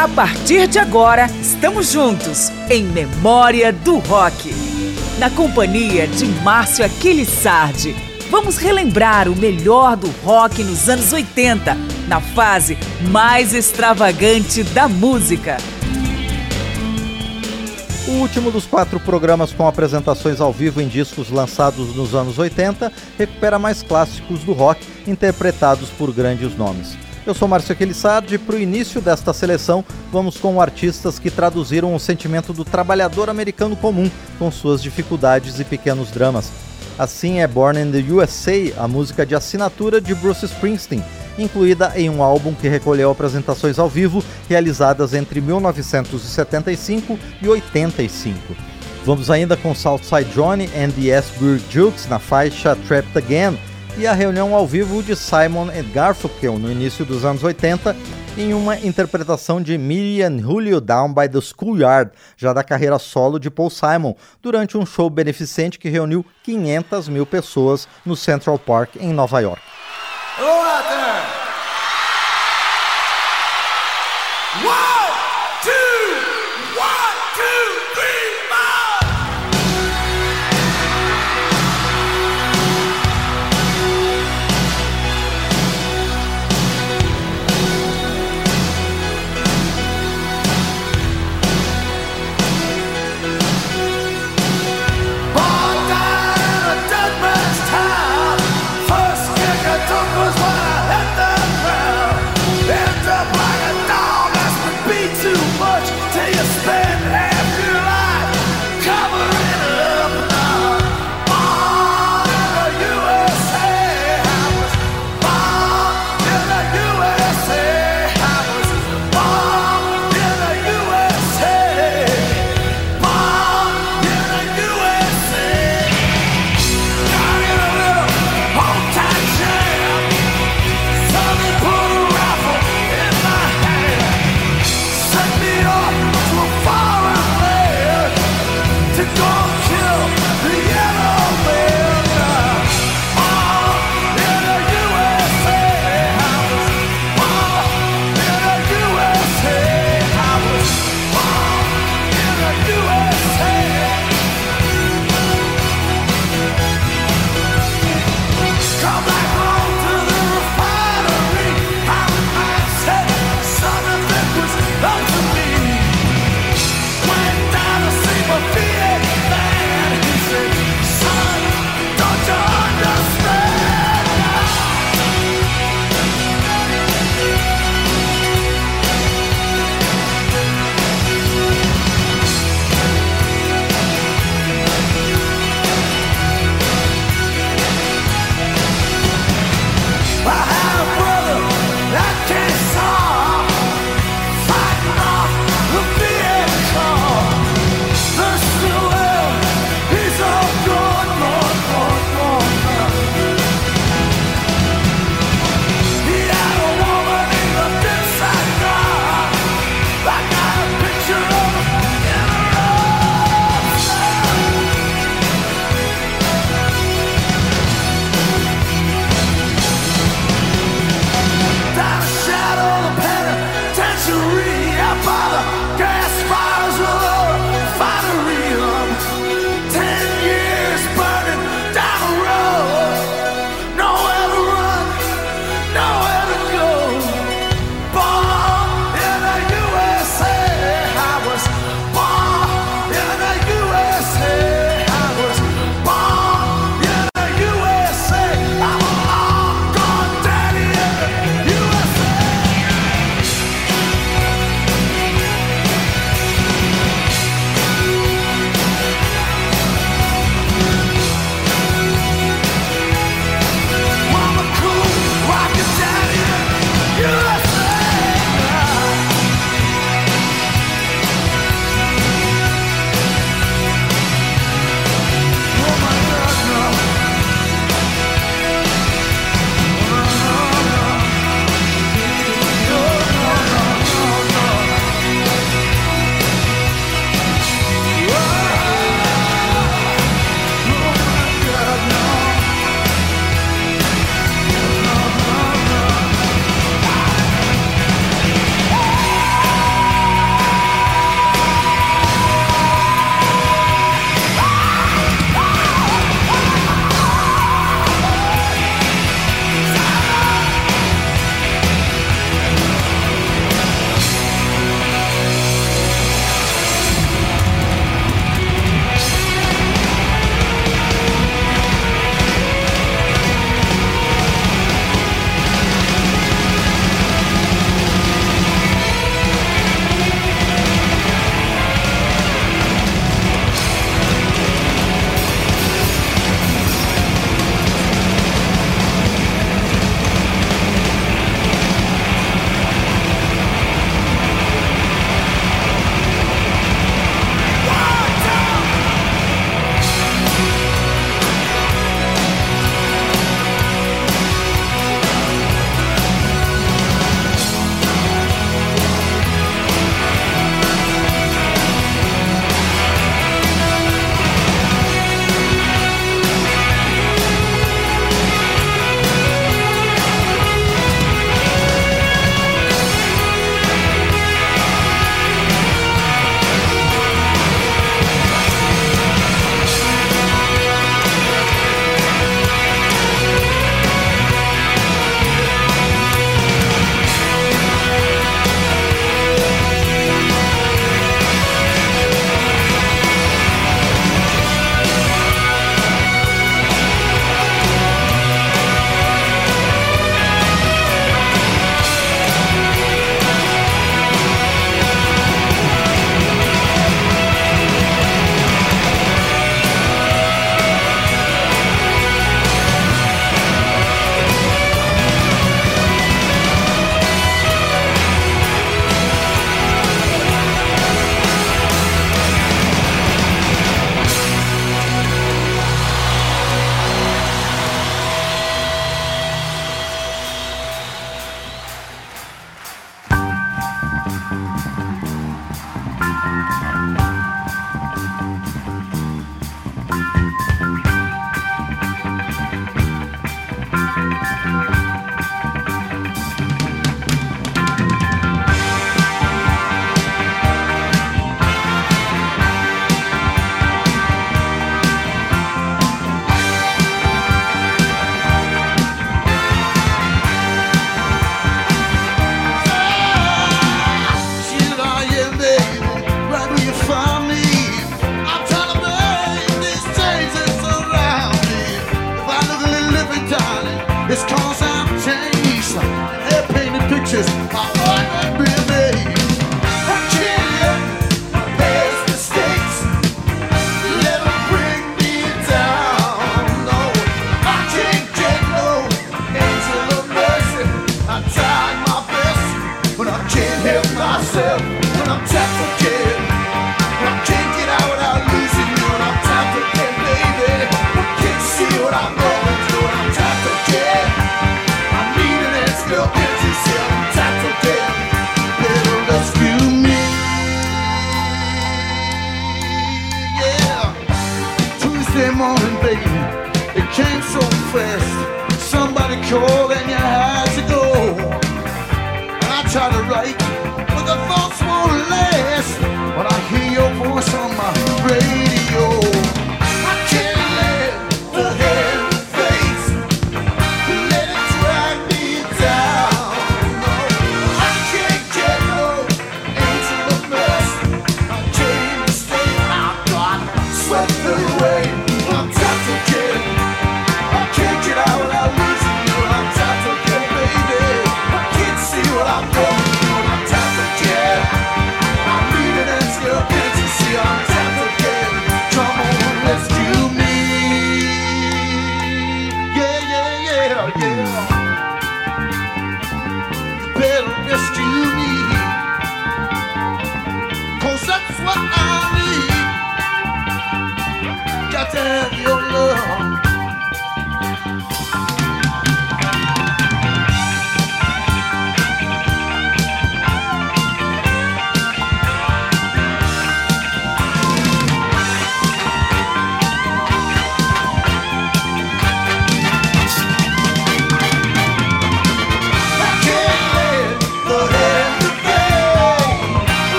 A partir de agora, estamos juntos em Memória do Rock. Na companhia de Márcio Aquiles Sardi, vamos relembrar o melhor do rock nos anos 80, na fase mais extravagante da música. O último dos quatro programas com apresentações ao vivo em discos lançados nos anos 80 recupera mais clássicos do rock interpretados por grandes nomes. Eu sou Márcio Aquilissardi e para o início desta seleção vamos com artistas que traduziram o sentimento do trabalhador americano comum com suas dificuldades e pequenos dramas. Assim é Born in the USA, a música de assinatura de Bruce Springsteen, incluída em um álbum que recolheu apresentações ao vivo realizadas entre 1975 e 85. Vamos ainda com Southside Johnny and the Asbury Jukes na faixa Trapped Again, e a reunião ao vivo de Simon Garfunkel no início dos anos 80 em uma interpretação de Miriam Julio Down by the Schoolyard, já da carreira solo de Paul Simon, durante um show beneficente que reuniu 500 mil pessoas no Central Park, em Nova York.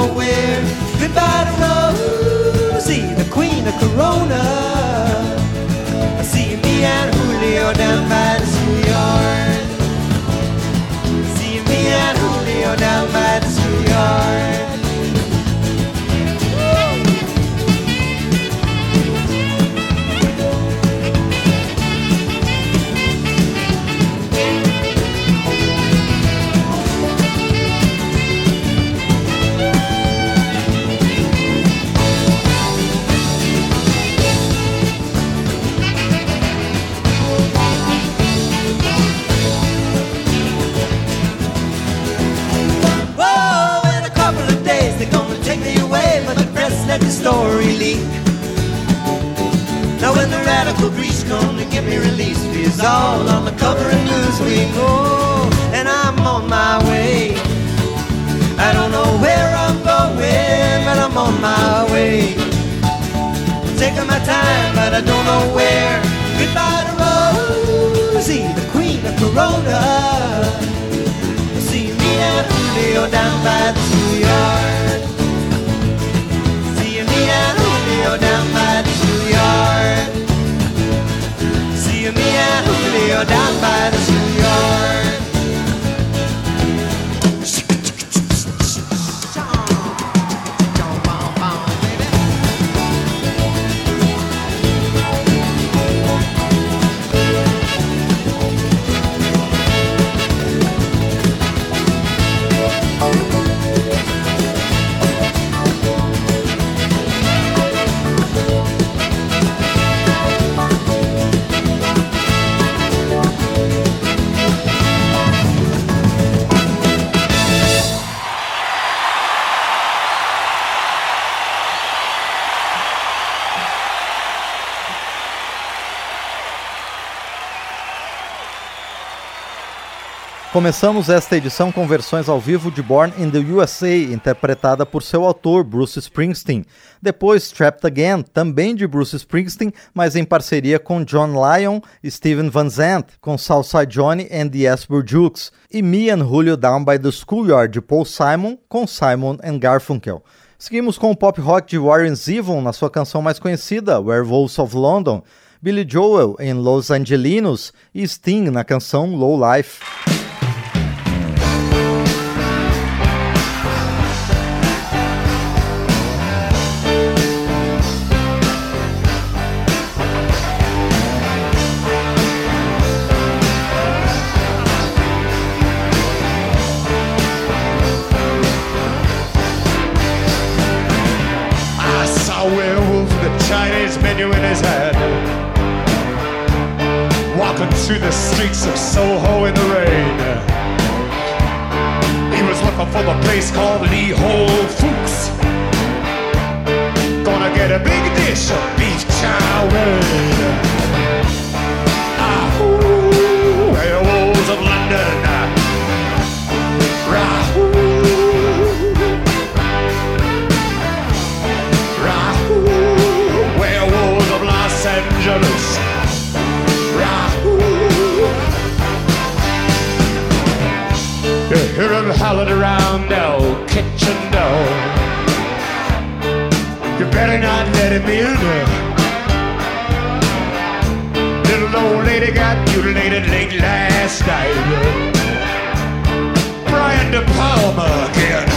nowhere. Goodbye to Rosie, the queen of Corona. See me and Julio down by get me released, it's all on the cover of Newsweek. Oh, and I'm on my way. I don't know where I'm going, but I'm on my way. taking my time, but I don't know where. Goodbye to Rosie, the queen of Corona. See me and Julio down by the schoolyard. See me and Julio down by the Julio down by the schoolyard. Começamos esta edição com versões ao vivo de Born in the USA, interpretada por seu autor, Bruce Springsteen. Depois, Trapped Again, também de Bruce Springsteen, mas em parceria com John Lyon Steven Van Zandt, com Southside Johnny and the Asper Jukes. E Me and Julio Down by the Schoolyard, de Paul Simon, com Simon and Garfunkel. Seguimos com o pop rock de Warren Zevon na sua canção mais conhecida, Werewolves of London, Billy Joel em Los Angelinos e Sting na canção Low Life. Streets Soho in the rain. He was looking for the place called Lee Ho Fooks. Gonna get a big dish of beef chow mein. Hear them around old kitchen door. You better not let him in. Little old lady got mutilated late last night. Brian De Palma again.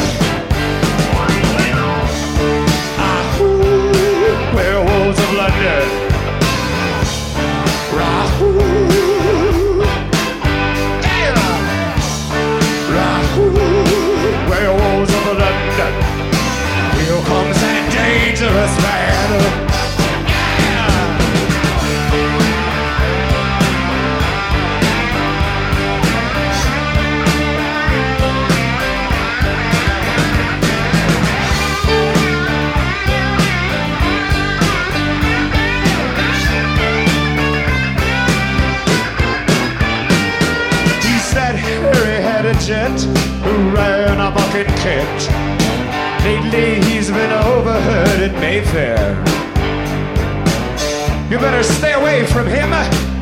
Ah, werewolves of London. us. He said Harry had a jet who ran a bucket cat. Lately he's been overheard at Mayfair. You better stay away from him.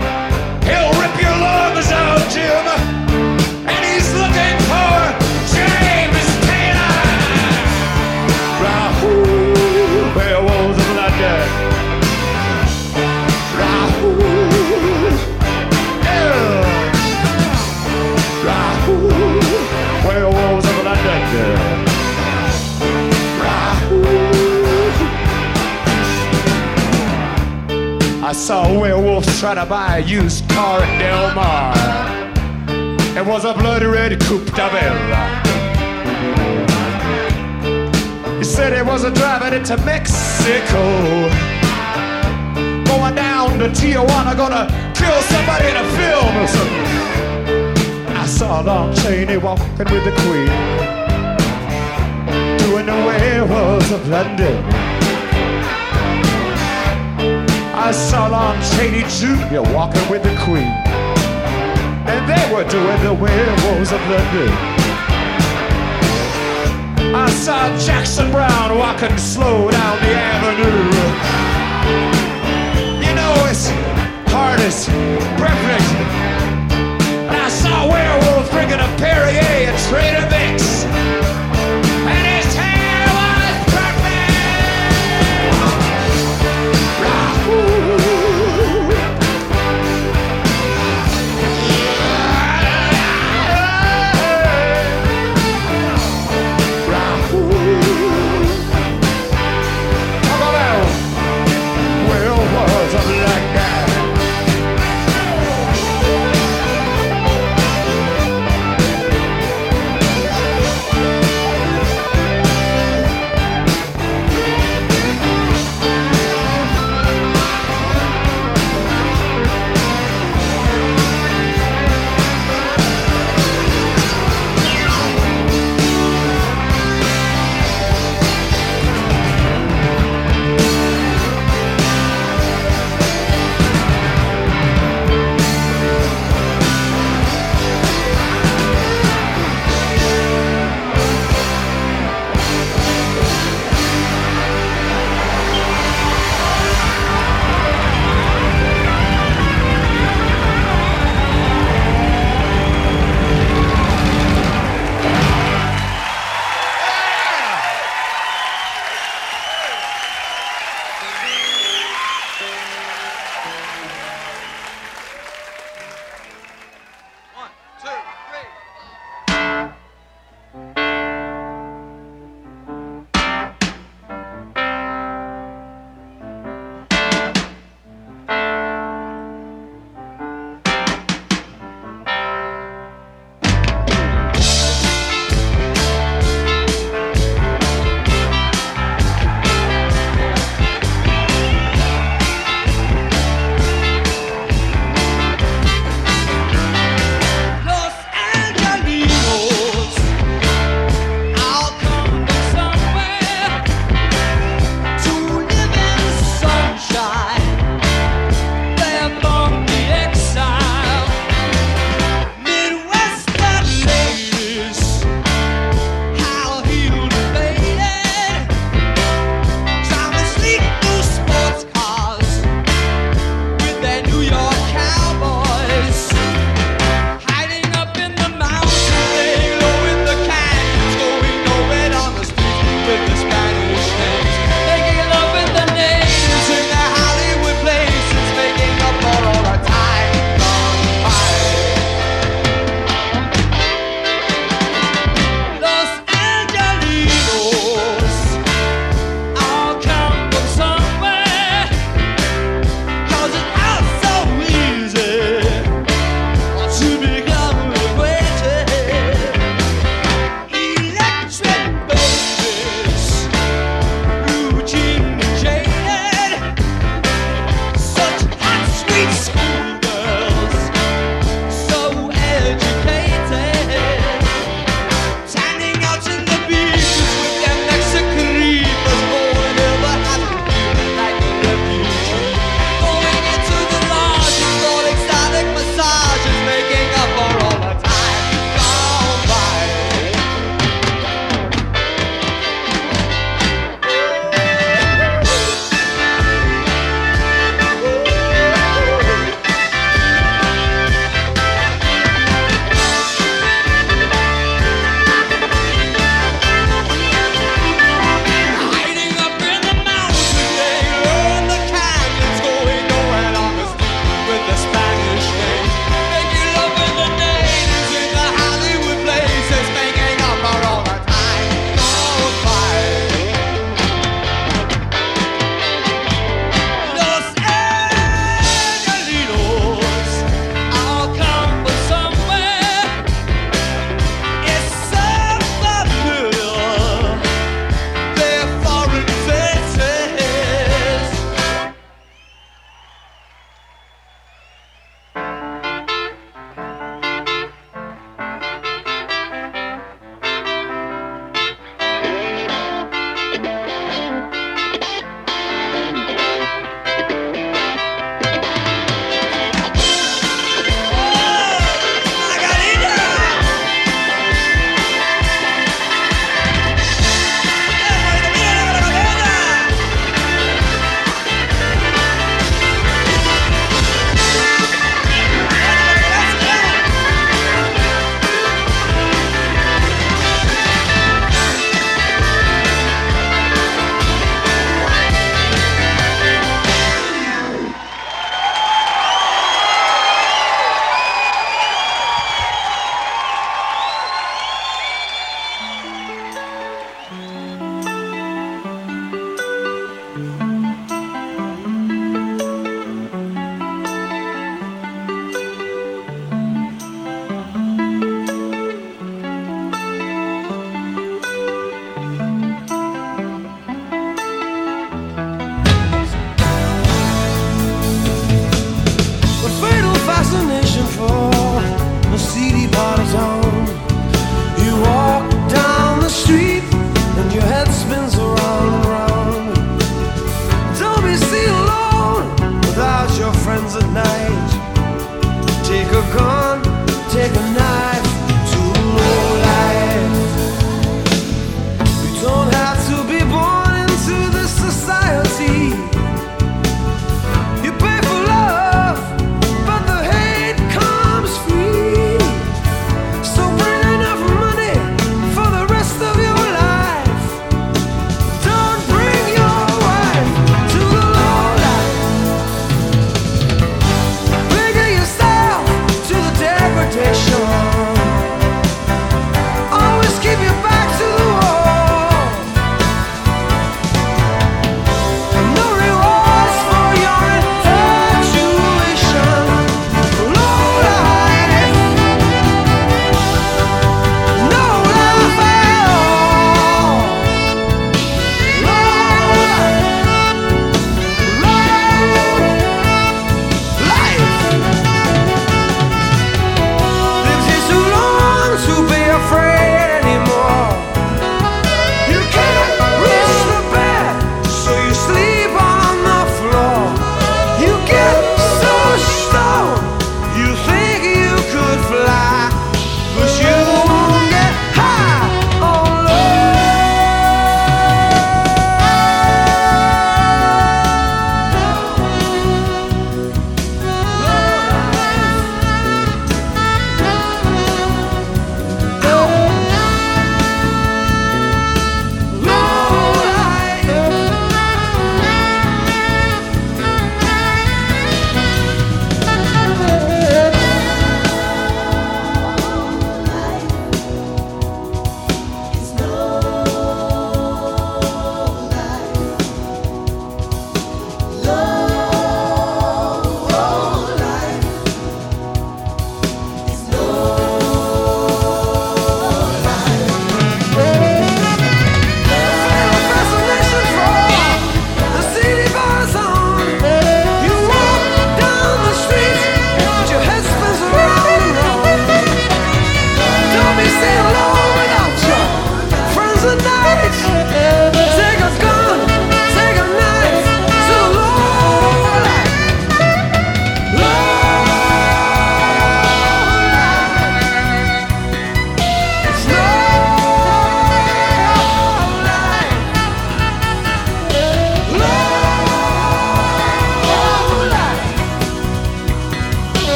I saw werewolves try to buy a used car in Del Mar. It was a bloody red coupe de. He said he was a driving it to Mexico. Going down to Tijuana, gonna kill somebody in a film or something. I saw Long Cheney walking with the Queen, doing the werewolves of London. I saw Lon Chaney Jr. walking with the Queen. And they were doing the werewolves of London. I saw Jackson Brown walking slow down the avenue. You know, it's hardest, perfect. And I saw werewolves drinking a Perrier and Trader Vicks.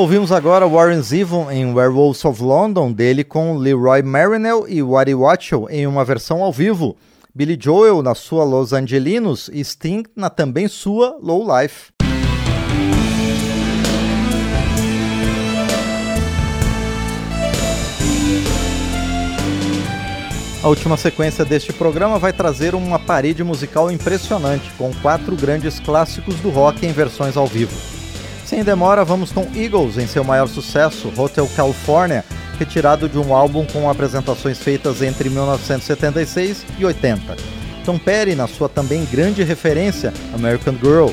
Ouvimos agora Warren Zevon em Werewolves of London, dele com Leroy Marinell e Waddy Watchell em uma versão ao vivo. Billy Joel na sua Los Angelinos e Sting na também sua Low Life. A última sequência deste programa vai trazer uma parede musical impressionante, com quatro grandes clássicos do rock em versões ao vivo. Sem demora, vamos com Eagles em seu maior sucesso, Hotel California, retirado de um álbum com apresentações feitas entre 1976 e 80. Tom Petty na sua também grande referência, American Girl.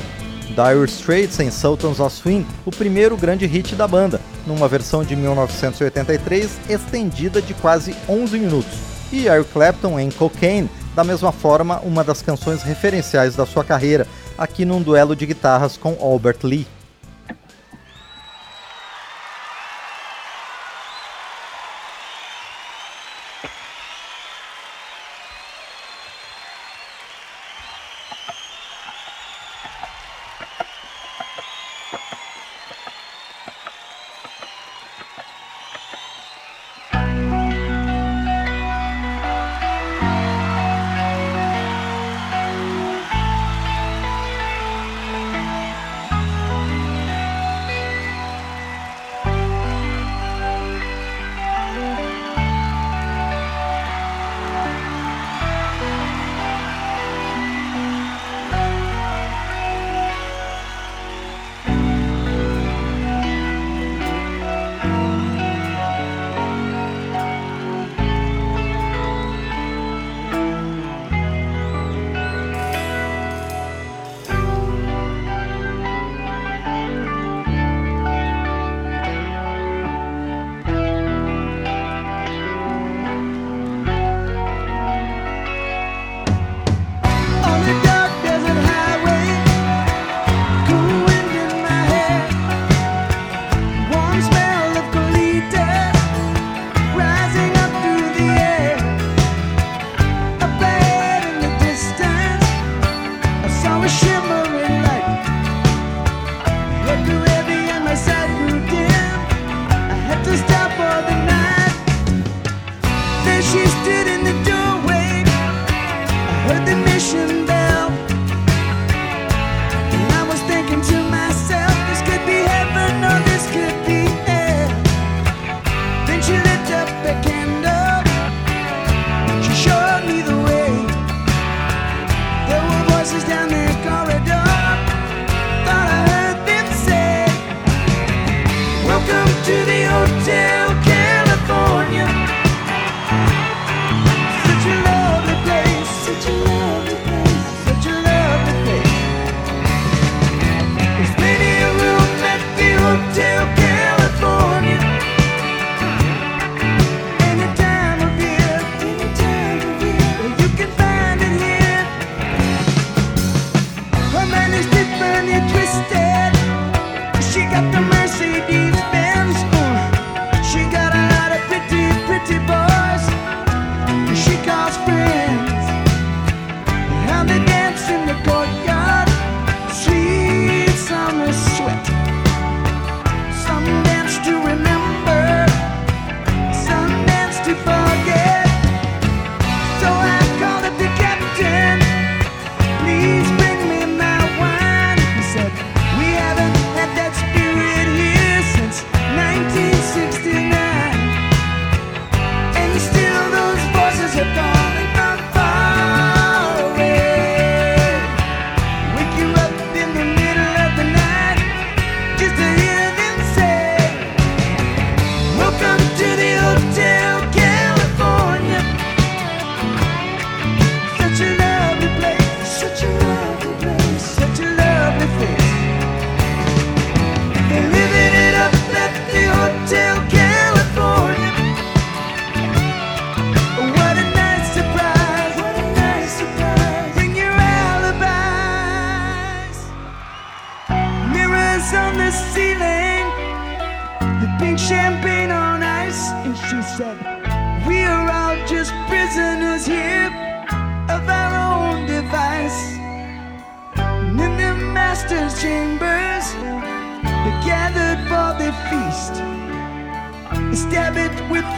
Dire Straits em Sultans of Swing, o primeiro grande hit da banda, numa versão de 1983 estendida de quase 11 minutos. E Eric Clapton em Cocaine, da mesma forma, uma das canções referenciais da sua carreira, aqui num duelo de guitarras com Albert Lee.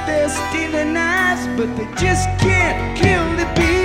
They're stealing eyes, but they just can't kill the beast.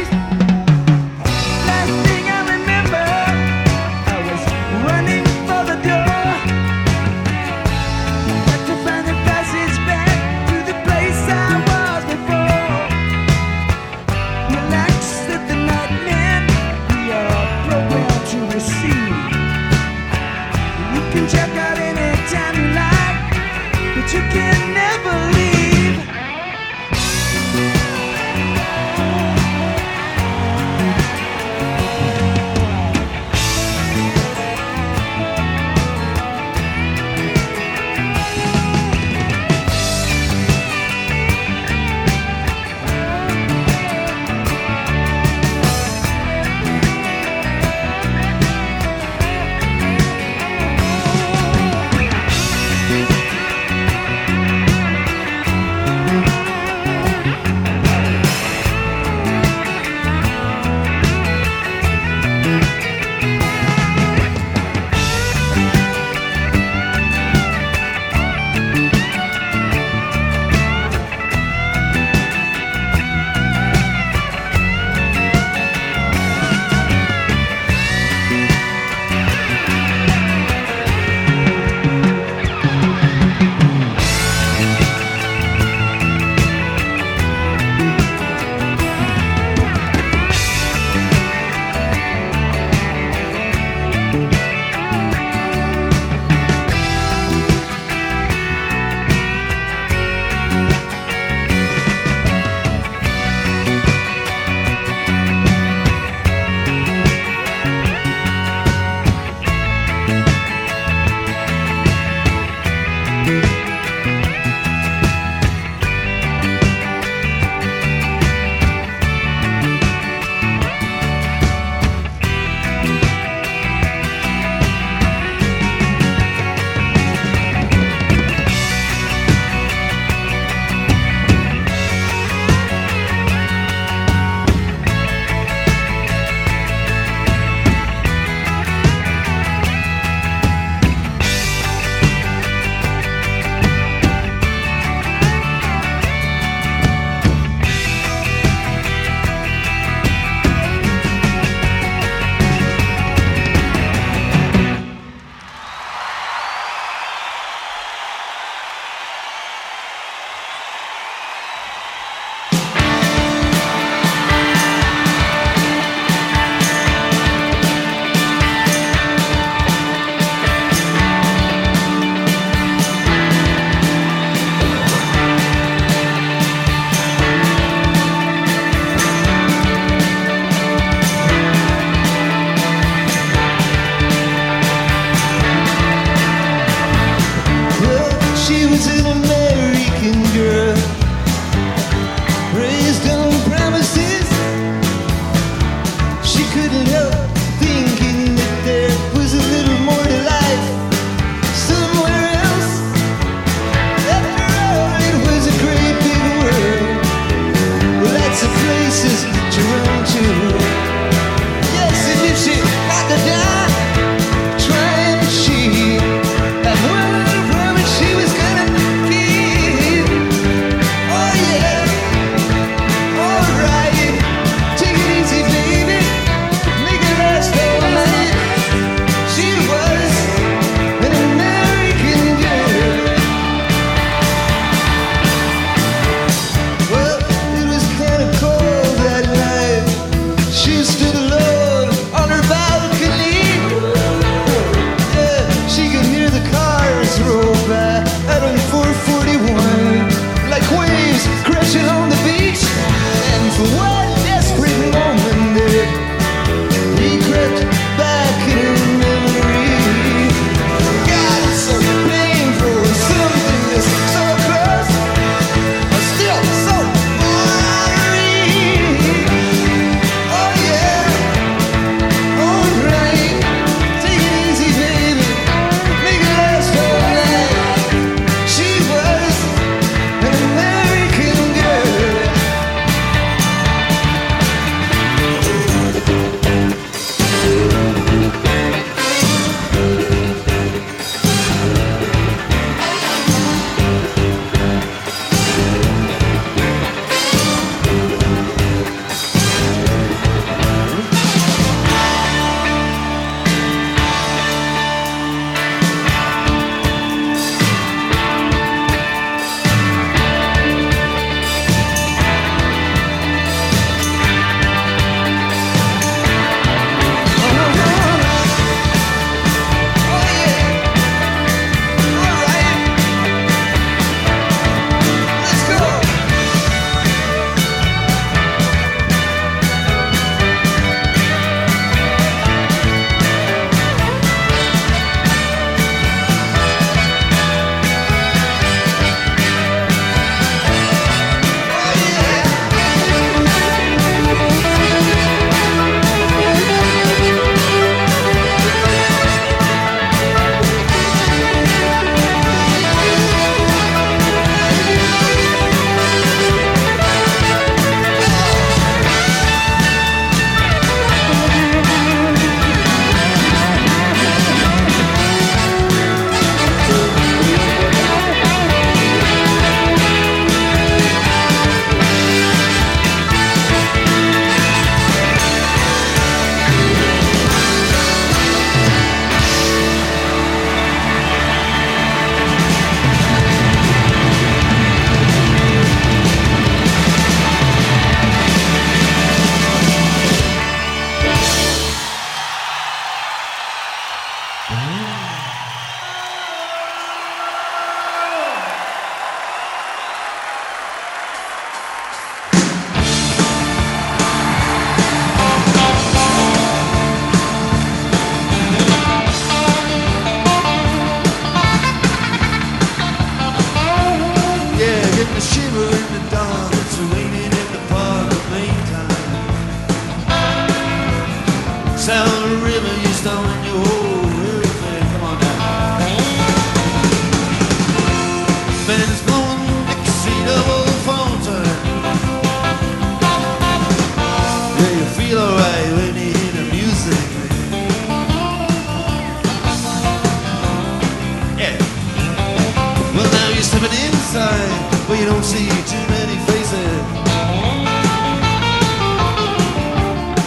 time, but you don't see too many faces.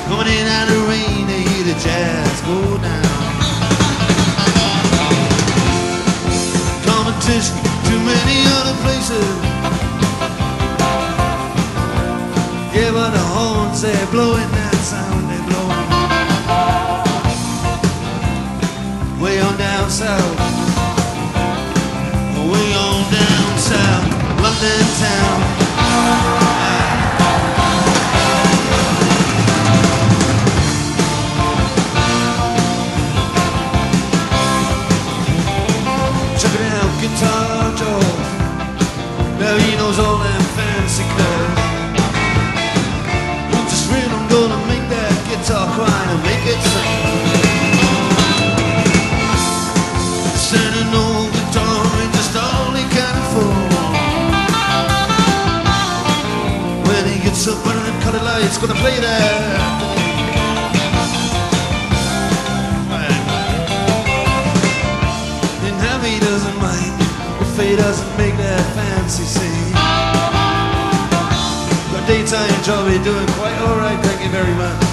Coming in out of rain, they hear the jazz go down. Competition, too many other places. Yeah, but the horns, they're blowing that sound, they're blowing. Way on down south. the town. It's gonna play there. Fate doesn't make that fancy scene. Your daytime job, you're doing quite alright, thank you very much.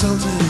something.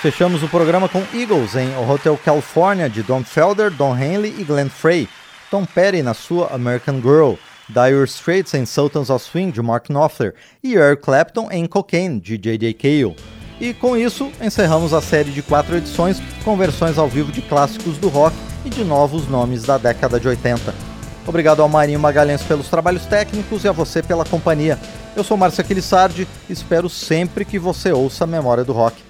Fechamos o programa com Eagles em O Hotel California de Don Felder, Don Henley e Glenn Frey. Tom Petty na sua American Girl. Dire Straits em Sultans of Swing de Mark Knopfler e Eric Clapton em Cocaine de J.J. Cale. E com isso encerramos a série de quatro edições com versões ao vivo de clássicos do rock e de novos nomes da década de 80. Obrigado ao Marinho Magalhães pelos trabalhos técnicos e a você pela companhia. Eu sou Márcio Aquilissardi e espero sempre que você ouça a Memória do Rock.